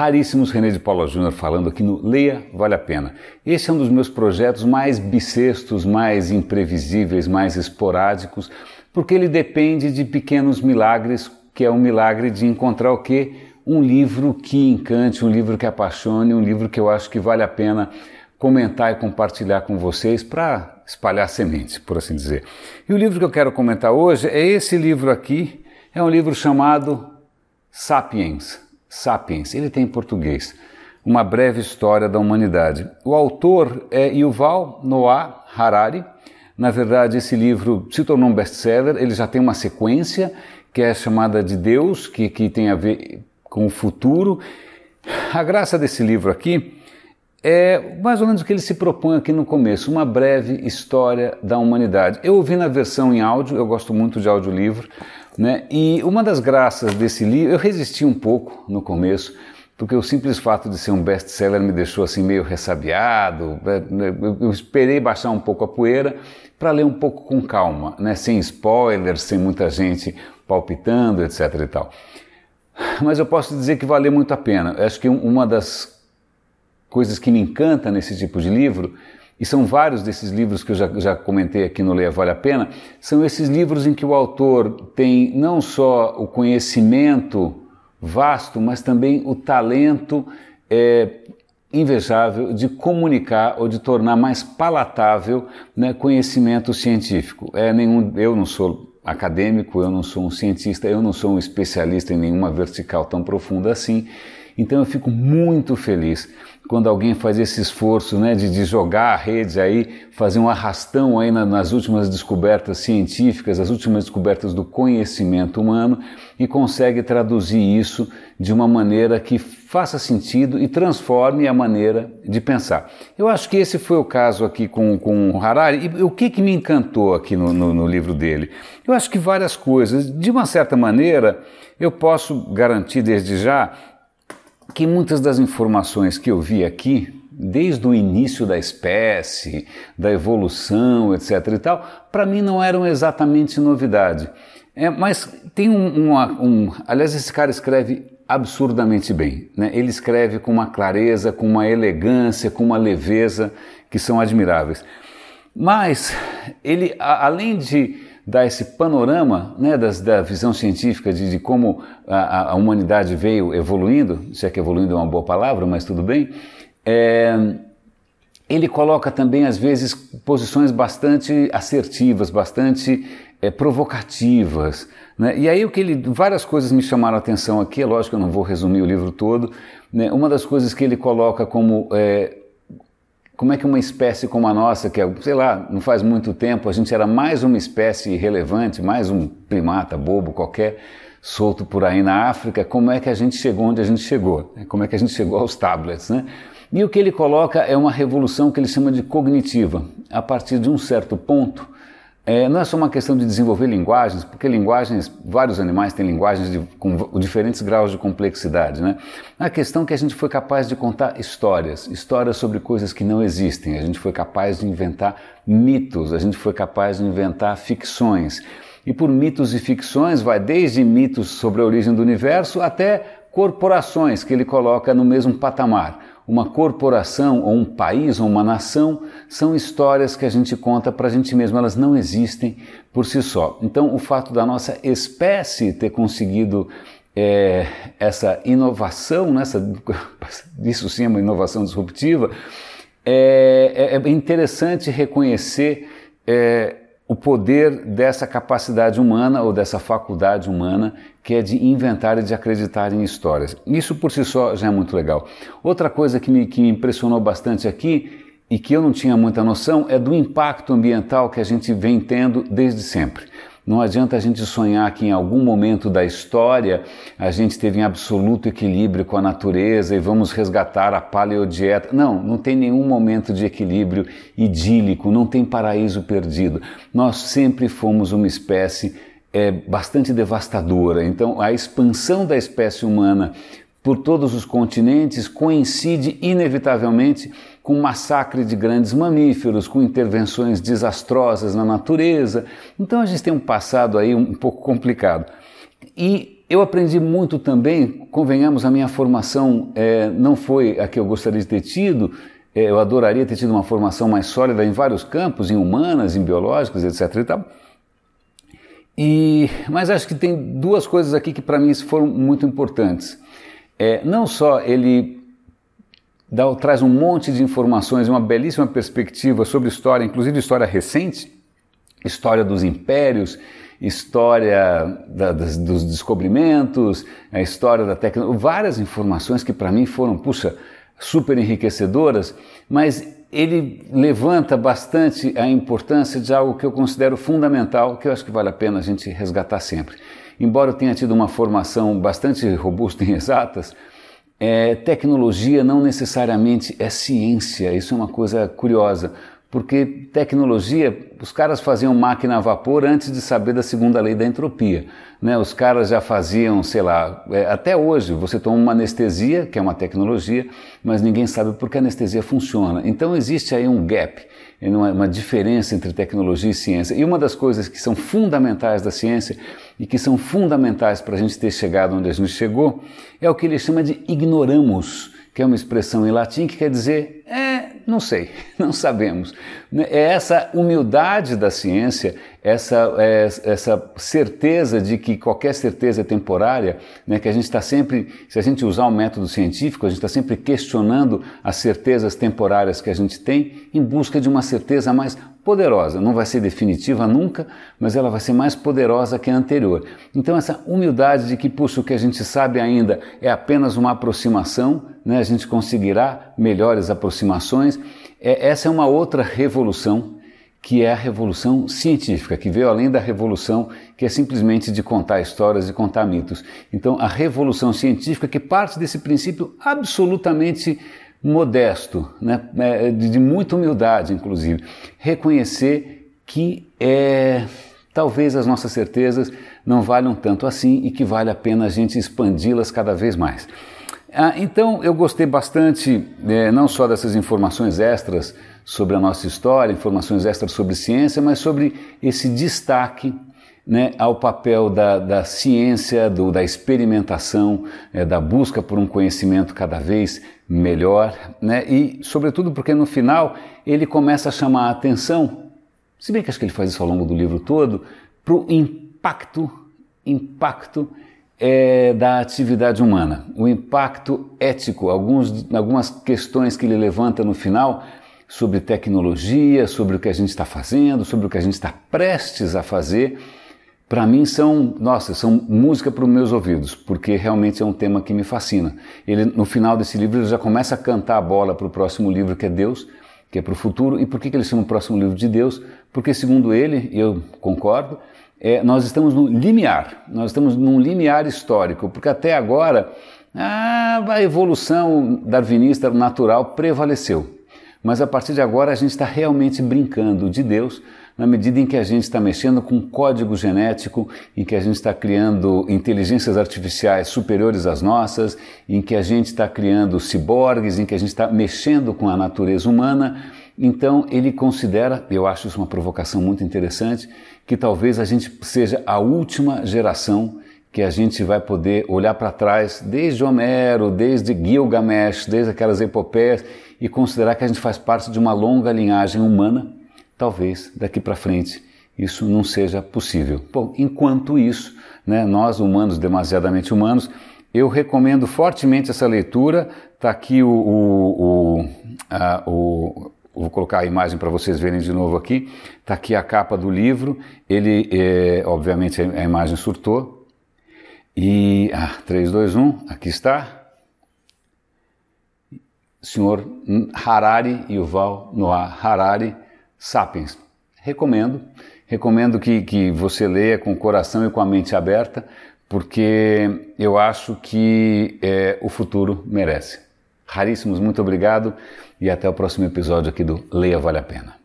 Raríssimos René de Paula Júnior falando aqui no Leia Vale a Pena. Esse é um dos meus projetos mais bissextos, mais imprevisíveis, mais esporádicos, porque ele depende de pequenos milagres, que é o milagre de encontrar o quê? Um livro que encante, um livro que apaixone, um livro que eu acho que vale a pena comentar e compartilhar com vocês para espalhar sementes, por assim dizer. E o livro que eu quero comentar hoje é esse livro aqui, é um livro chamado Sapiens Sapiens, ele tem em português, Uma Breve História da Humanidade. O autor é Yuval Noah Harari. Na verdade, esse livro se tornou um best-seller, ele já tem uma sequência que é chamada de Deus, que, que tem a ver com o futuro. A graça desse livro aqui é mais ou menos o que ele se propõe aqui no começo, uma breve história da humanidade. Eu ouvi na versão em áudio, eu gosto muito de audiolivro, né? E uma das graças desse livro, eu resisti um pouco no começo, porque o simples fato de ser um best-seller me deixou assim meio ressabiado. Né? Eu esperei baixar um pouco a poeira para ler um pouco com calma, né? sem spoilers, sem muita gente palpitando, etc. e tal. Mas eu posso dizer que valeu muito a pena. Eu acho que uma das coisas que me encanta nesse tipo de livro e são vários desses livros que eu já, já comentei aqui no Leia Vale a Pena, são esses livros em que o autor tem não só o conhecimento vasto, mas também o talento é, invejável de comunicar ou de tornar mais palatável né, conhecimento científico. É nenhum, eu não sou acadêmico, eu não sou um cientista, eu não sou um especialista em nenhuma vertical tão profunda assim, então eu fico muito feliz quando alguém faz esse esforço né, de, de jogar a rede aí, fazer um arrastão aí na, nas últimas descobertas científicas, as últimas descobertas do conhecimento humano e consegue traduzir isso de uma maneira que faça sentido e transforme a maneira de pensar. Eu acho que esse foi o caso aqui com, com o Harari. E o que, que me encantou aqui no, no, no livro dele? Eu acho que várias coisas. De uma certa maneira, eu posso garantir desde já que muitas das informações que eu vi aqui, desde o início da espécie, da evolução, etc. e tal, para mim não eram exatamente novidade. É, mas tem um, um, Aliás, esse cara escreve absurdamente bem. Né? Ele escreve com uma clareza, com uma elegância, com uma leveza que são admiráveis. Mas ele, a, além de dar esse panorama né, das, da visão científica de, de como a, a, humanidade veio evoluindo, se é que evoluindo é uma boa palavra, mas tudo bem, é, ele coloca também, às vezes, posições bastante assertivas, bastante é, provocativas. Né? E aí o que ele, várias coisas me chamaram a atenção aqui, é lógico que eu não vou resumir o livro todo, né? uma das coisas que ele coloca como é, como é que uma espécie como a nossa, que é, sei lá, não faz muito tempo, a gente era mais uma espécie irrelevante, mais um primata bobo qualquer, solto por aí na África, como é que a gente chegou onde a gente chegou? Como é que a gente chegou aos tablets, né? E o que ele coloca é uma revolução que ele chama de cognitiva. A partir de um certo ponto, é, não é só uma questão de desenvolver linguagens, porque linguagens, vários animais têm linguagens de, com diferentes graus de complexidade, né? A questão é que a gente foi capaz de contar histórias, histórias sobre coisas que não existem, a gente foi capaz de inventar mitos, a gente foi capaz de inventar ficções. E por mitos e ficções vai desde mitos sobre a origem do universo até corporações que ele coloca no mesmo patamar. Uma corporação ou um país ou uma nação são histórias que a gente conta para a gente mesmo, elas não existem por si só. Então, o fato da nossa espécie ter conseguido é, essa inovação, né, essa, isso sim é uma inovação disruptiva, é, é, é interessante reconhecer é, o poder dessa capacidade humana ou dessa faculdade humana que é de inventar e de acreditar em histórias. Isso por si só já é muito legal. Outra coisa que me, que me impressionou bastante aqui e que eu não tinha muita noção é do impacto ambiental que a gente vem tendo desde sempre. Não adianta a gente sonhar que em algum momento da história a gente teve em absoluto equilíbrio com a natureza e vamos resgatar a paleodieta. Não, não tem nenhum momento de equilíbrio idílico, não tem paraíso perdido. Nós sempre fomos uma espécie é, bastante devastadora. Então, a expansão da espécie humana por todos os continentes coincide inevitavelmente com o massacre de grandes mamíferos, com intervenções desastrosas na natureza. Então a gente tem um passado aí um pouco complicado. E eu aprendi muito também, convenhamos, a minha formação é, não foi a que eu gostaria de ter tido, é, eu adoraria ter tido uma formação mais sólida em vários campos, em humanas, em biológicas, etc. E tal. E, mas acho que tem duas coisas aqui que para mim foram muito importantes. É, não só ele dá, traz um monte de informações, uma belíssima perspectiva sobre história, inclusive história recente, história dos impérios, história da, das, dos descobrimentos, a história da tecnologia, várias informações que para mim foram, puxa, super enriquecedoras, mas ele levanta bastante a importância de algo que eu considero fundamental, que eu acho que vale a pena a gente resgatar sempre. Embora eu tenha tido uma formação bastante robusta em exatas, é, tecnologia não necessariamente é ciência, isso é uma coisa curiosa porque tecnologia, os caras faziam máquina a vapor antes de saber da segunda lei da entropia. Né? Os caras já faziam, sei lá, é, até hoje você toma uma anestesia, que é uma tecnologia, mas ninguém sabe por que a anestesia funciona. Então existe aí um gap, uma diferença entre tecnologia e ciência. E uma das coisas que são fundamentais da ciência e que são fundamentais para a gente ter chegado onde a gente chegou é o que ele chama de ignoramos, que é uma expressão em latim que quer dizer é, não sei, não sabemos. Né, é essa humildade da ciência, essa, é, essa certeza de que qualquer certeza é temporária, né, que a gente está sempre, se a gente usar o um método científico, a gente está sempre questionando as certezas temporárias que a gente tem em busca de uma certeza mais poderosa. Não vai ser definitiva nunca, mas ela vai ser mais poderosa que a anterior. Então, essa humildade de que, puxa, o que a gente sabe ainda é apenas uma aproximação, né? a gente conseguirá melhores aproximações. É, essa é uma outra revolução que é a revolução científica, que veio além da revolução que é simplesmente de contar histórias e contar mitos. Então, a revolução científica que parte desse princípio absolutamente modesto, né? É, de, de muita humildade, inclusive, reconhecer que é, talvez as nossas certezas não valham tanto assim e que vale a pena a gente expandi-las cada vez mais. Ah, então eu gostei bastante é, não só dessas informações extras sobre a nossa história, informações extras sobre ciência, mas sobre esse destaque né, ao papel da, da ciência, do, da experimentação, é, da busca por um conhecimento cada vez melhor, né, e sobretudo porque no final ele começa a chamar a atenção, se bem que acho que ele faz isso ao longo do livro todo, para o impacto, impacto é, da atividade humana, o impacto ético, alguns, algumas questões que ele levanta no final sobre tecnologia, sobre o que a gente está fazendo, sobre o que a gente está prestes a fazer para mim são, nossa, são música para os meus ouvidos, porque realmente é um tema que me fascina. Ele, no final desse livro, ele já começa a cantar a bola para o próximo livro, que é Deus, que é para o futuro. E por que, que ele chama o próximo livro de Deus? Porque, segundo ele, e eu concordo, é, nós estamos no limiar, nós estamos num limiar histórico, porque até agora ah, a evolução darwinista natural prevaleceu. Mas a partir de agora a gente está realmente brincando de Deus na medida em que a gente está mexendo com código genético, em que a gente está criando inteligências artificiais superiores às nossas, em que a gente está criando ciborgues, em que a gente está mexendo com a natureza humana. Então ele considera, eu acho isso uma provocação muito interessante, que talvez a gente seja a última geração que a gente vai poder olhar para trás, desde Homero, desde Gilgamesh, desde aquelas epopeias, e considerar que a gente faz parte de uma longa linhagem humana talvez daqui para frente isso não seja possível. Bom, enquanto isso, né, nós humanos, demasiadamente humanos, eu recomendo fortemente essa leitura. Está aqui o, o, o, a, o, Vou colocar a imagem para vocês verem de novo aqui. Está aqui a capa do livro. Ele, é, obviamente, a imagem surtou. E. Ah, 3, 2, 1, aqui está. Senhor Harari, Yuval Noah Harari Sapiens. Recomendo, recomendo que, que você leia com o coração e com a mente aberta, porque eu acho que é, o futuro merece. Raríssimos, muito obrigado e até o próximo episódio aqui do Leia Vale a Pena.